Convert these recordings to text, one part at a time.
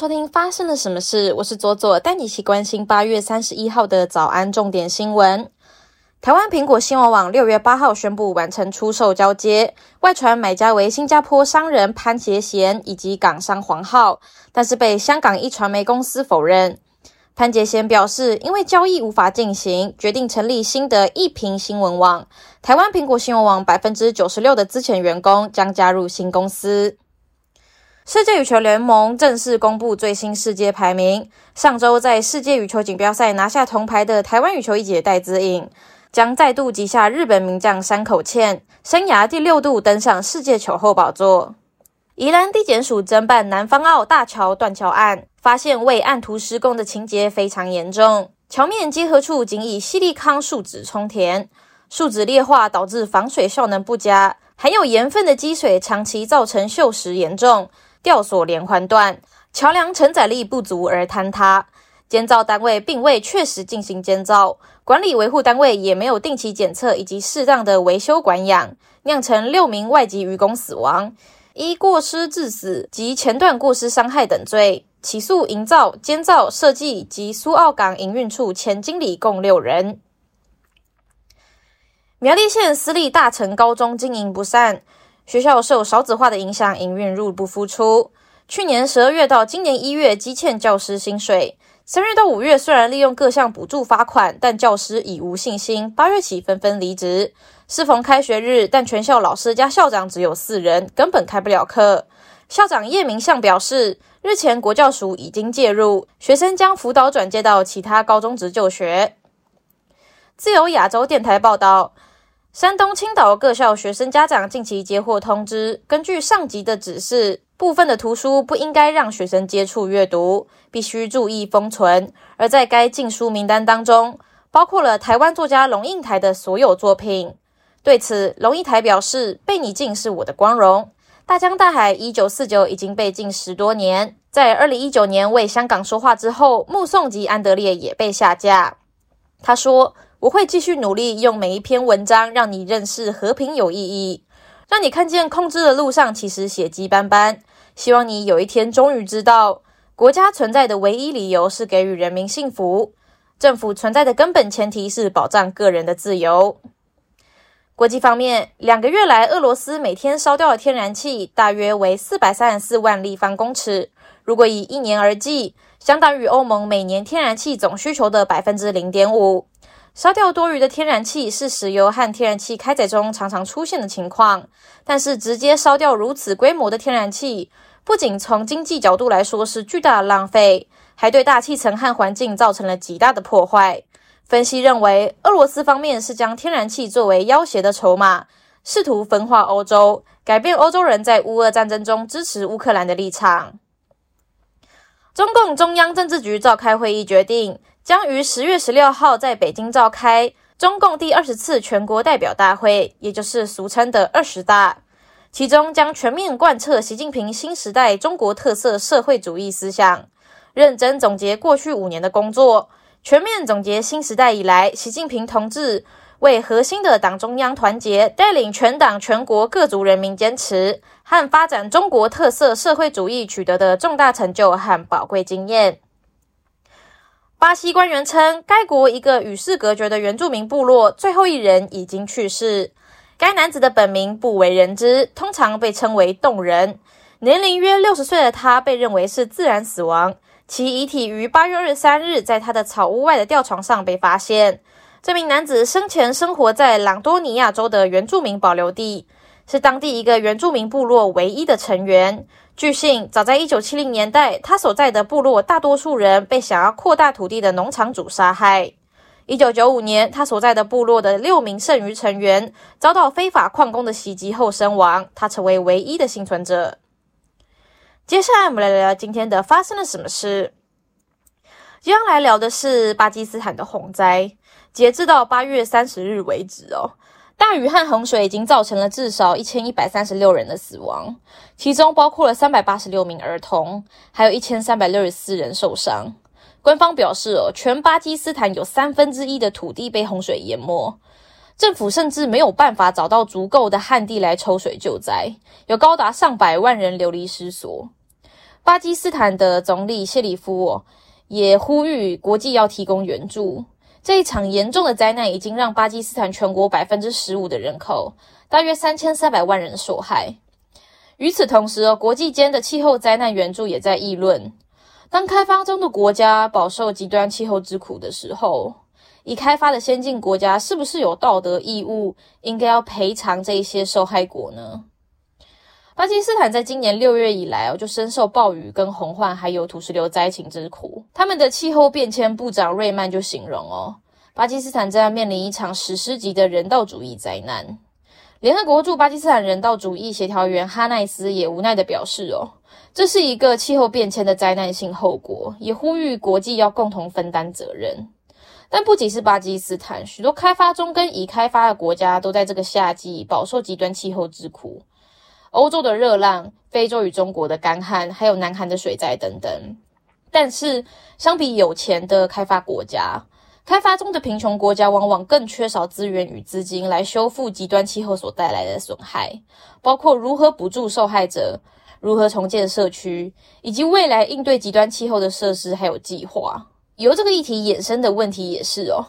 收听发生了什么事？我是左左，带你一起关心八月三十一号的早安重点新闻。台湾苹果新闻网六月八号宣布完成出售交接，外传买家为新加坡商人潘杰贤以及港商黄浩，但是被香港一传媒公司否认。潘杰贤表示，因为交易无法进行，决定成立新的一屏新闻网。台湾苹果新闻网百分之九十六的资前员工将加入新公司。世界羽球联盟正式公布最新世界排名。上周在世界羽球锦标赛拿下铜牌的台湾羽球一姐戴资颖。将再度击下日本名将山口茜，生涯第六度登上世界球后宝座。宜兰地检署侦办南方澳大桥断桥案，发现未按图施工的情节非常严重，桥面结合处仅以细粒康树脂充填，树脂裂化导致防水效能不佳，含有盐分的积水长期造成锈蚀严重，吊索连环断，桥梁承载力不足而坍塌。建造单位并未确实进行建造，管理维护单位也没有定期检测以及适当的维修管养，酿成六名外籍渔工死亡，依过失致死及前段过失伤害等罪起诉营造、监造、设计及苏澳港营运处前经理共六人。苗栗县私立大成高中经营不善，学校受少子化的影响，营运入不敷出。去年十二月到今年一月，积欠教师薪水。三月到五月，虽然利用各项补助罚款，但教师已无信心。八月起纷纷离职。适逢开学日，但全校老师加校长只有四人，根本开不了课。校长叶明相表示，日前国教署已经介入，学生将辅导转接到其他高中职就学。自由亚洲电台报道，山东青岛各校学生家长近期接获通知，根据上级的指示。部分的图书不应该让学生接触阅读，必须注意封存。而在该禁书名单当中，包括了台湾作家龙应台的所有作品。对此，龙应台表示：“被你禁是我的光荣。”大江大海一九四九已经被禁十多年，在二零一九年为香港说话之后，目送及安德烈也被下架。他说：“我会继续努力，用每一篇文章让你认识和平有意义，让你看见控制的路上其实血迹斑斑。”希望你有一天终于知道，国家存在的唯一理由是给予人民幸福。政府存在的根本前提是保障个人的自由。国际方面，两个月来，俄罗斯每天烧掉的天然气大约为四百三十四万立方公尺。如果以一年而计，相当于欧盟每年天然气总需求的百分之零点五。烧掉多余的天然气是石油和天然气开采中常常出现的情况，但是直接烧掉如此规模的天然气，不仅从经济角度来说是巨大的浪费，还对大气层和环境造成了极大的破坏。分析认为，俄罗斯方面是将天然气作为要挟的筹码，试图分化欧洲，改变欧洲人在乌俄战争中支持乌克兰的立场。中共中央政治局召开会议决定。将于十月十六号在北京召开中共第二十次全国代表大会，也就是俗称的二十大。其中将全面贯彻习近平新时代中国特色社会主义思想，认真总结过去五年的工作，全面总结新时代以来习近平同志为核心的党中央团结，带领全党全国各族人民坚持和发展中国特色社会主义取得的重大成就和宝贵经验。巴西官员称，该国一个与世隔绝的原住民部落最后一人已经去世。该男子的本名不为人知，通常被称为“洞人”。年龄约六十岁的他被认为是自然死亡，其遗体于八月二十三日在他的草屋外的吊床上被发现。这名男子生前生活在朗多尼亚州的原住民保留地，是当地一个原住民部落唯一的成员。据信，早在1970年代，他所在的部落大多数人被想要扩大土地的农场主杀害。1995年，他所在的部落的六名剩余成员遭到非法矿工的袭击后身亡，他成为唯一的幸存者。接下来，我们来聊聊今天的发生了什么事。今天来聊的是巴基斯坦的洪灾，截至到8月30日为止哦。大雨和洪水已经造成了至少一千一百三十六人的死亡，其中包括了三百八十六名儿童，还有一千三百六十四人受伤。官方表示，哦，全巴基斯坦有三分之一的土地被洪水淹没，政府甚至没有办法找到足够的旱地来抽水救灾，有高达上百万人流离失所。巴基斯坦的总理谢里夫也呼吁国际要提供援助。这一场严重的灾难已经让巴基斯坦全国百分之十五的人口，大约三千三百万人受害。与此同时哦，国际间的气候灾难援助也在议论：当开发中的国家饱受极端气候之苦的时候，已开发的先进国家是不是有道德义务，应该要赔偿这些受害国呢？巴基斯坦在今年六月以来哦，就深受暴雨、跟洪患还有土石流灾情之苦。他们的气候变迁部长瑞曼就形容哦，巴基斯坦正在面临一场史诗级的人道主义灾难。联合国驻巴基斯坦人道主义协调员哈奈斯也无奈地表示哦，这是一个气候变迁的灾难性后果，也呼吁国际要共同分担责任。但不仅是巴基斯坦，许多开发中跟已开发的国家都在这个夏季饱受极端气候之苦。欧洲的热浪、非洲与中国的干旱，还有南韩的水灾等等。但是，相比有钱的开发国家，开发中的贫穷国家往往更缺少资源与资金来修复极端气候所带来的损害，包括如何补助受害者、如何重建社区，以及未来应对极端气候的设施还有计划。由这个议题衍生的问题也是哦，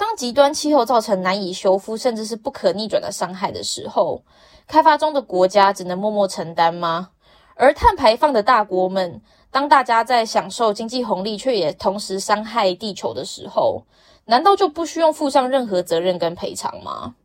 当极端气候造成难以修复甚至是不可逆转的伤害的时候。开发中的国家只能默默承担吗？而碳排放的大国们，当大家在享受经济红利，却也同时伤害地球的时候，难道就不需要负上任何责任跟赔偿吗？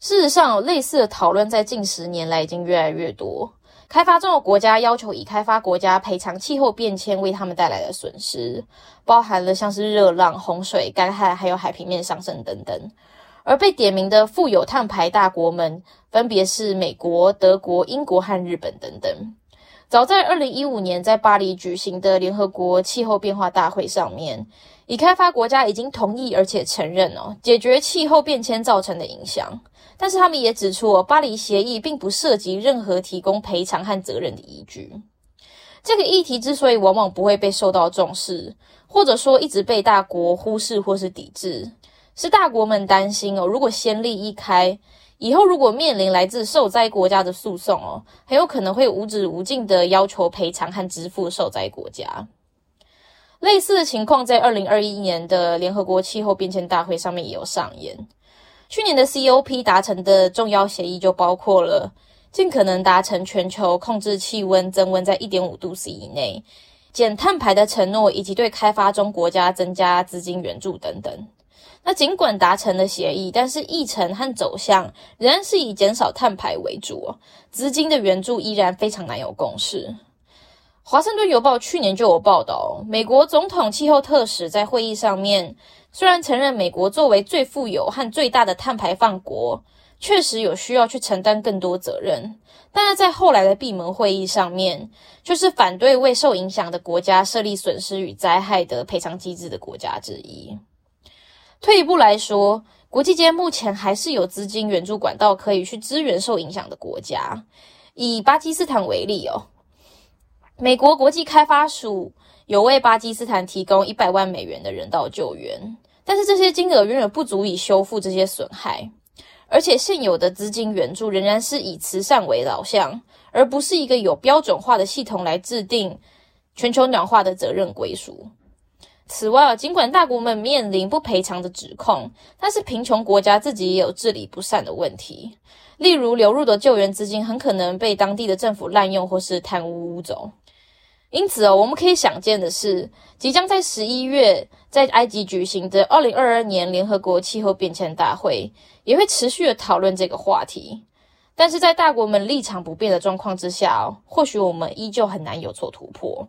事实上，类似的讨论在近十年来已经越来越多。开发中的国家要求已开发国家赔偿气候变迁为他们带来的损失，包含了像是热浪、洪水、干旱，还有海平面上升等等。而被点名的富有碳排大国们，分别是美国、德国、英国和日本等等。早在二零一五年，在巴黎举行的联合国气候变化大会上面，已开发国家已经同意而且承认哦，解决气候变迁造成的影响。但是他们也指出，巴黎协议并不涉及任何提供赔偿和责任的依据。这个议题之所以往往不会被受到重视，或者说一直被大国忽视或是抵制。是大国们担心哦，如果先例一开，以后如果面临来自受灾国家的诉讼哦，很有可能会无止无尽的要求赔偿和支付受灾国家。类似的情况在二零二一年的联合国气候变迁大会上面也有上演。去年的 COP 达成的重要协议就包括了尽可能达成全球控制气温增温在一点五度 C 以内、减碳排的承诺，以及对开发中国家增加资金援助等等。那尽管达成了协议，但是议程和走向仍然是以减少碳排为主哦。资金的援助依然非常难有共识。华盛顿邮报去年就有报道，美国总统气候特使在会议上面虽然承认美国作为最富有和最大的碳排放国，确实有需要去承担更多责任，但是在后来的闭门会议上面，就是反对为受影响的国家设立损失与灾害的赔偿机制的国家之一。退一步来说，国际间目前还是有资金援助管道可以去支援受影响的国家。以巴基斯坦为例哦，美国国际开发署有为巴基斯坦提供一百万美元的人道救援，但是这些金额远远不足以修复这些损害，而且现有的资金援助仍然是以慈善为导向，而不是一个有标准化的系统来制定全球暖化的责任归属。此外，尽管大国们面临不赔偿的指控，但是贫穷国家自己也有治理不善的问题。例如，流入的救援资金很可能被当地的政府滥用或是贪污污走。因此哦，我们可以想见的是，即将在十一月在埃及举行的二零二二年联合国气候变迁大会，也会持续的讨论这个话题。但是在大国们立场不变的状况之下，或许我们依旧很难有所突破。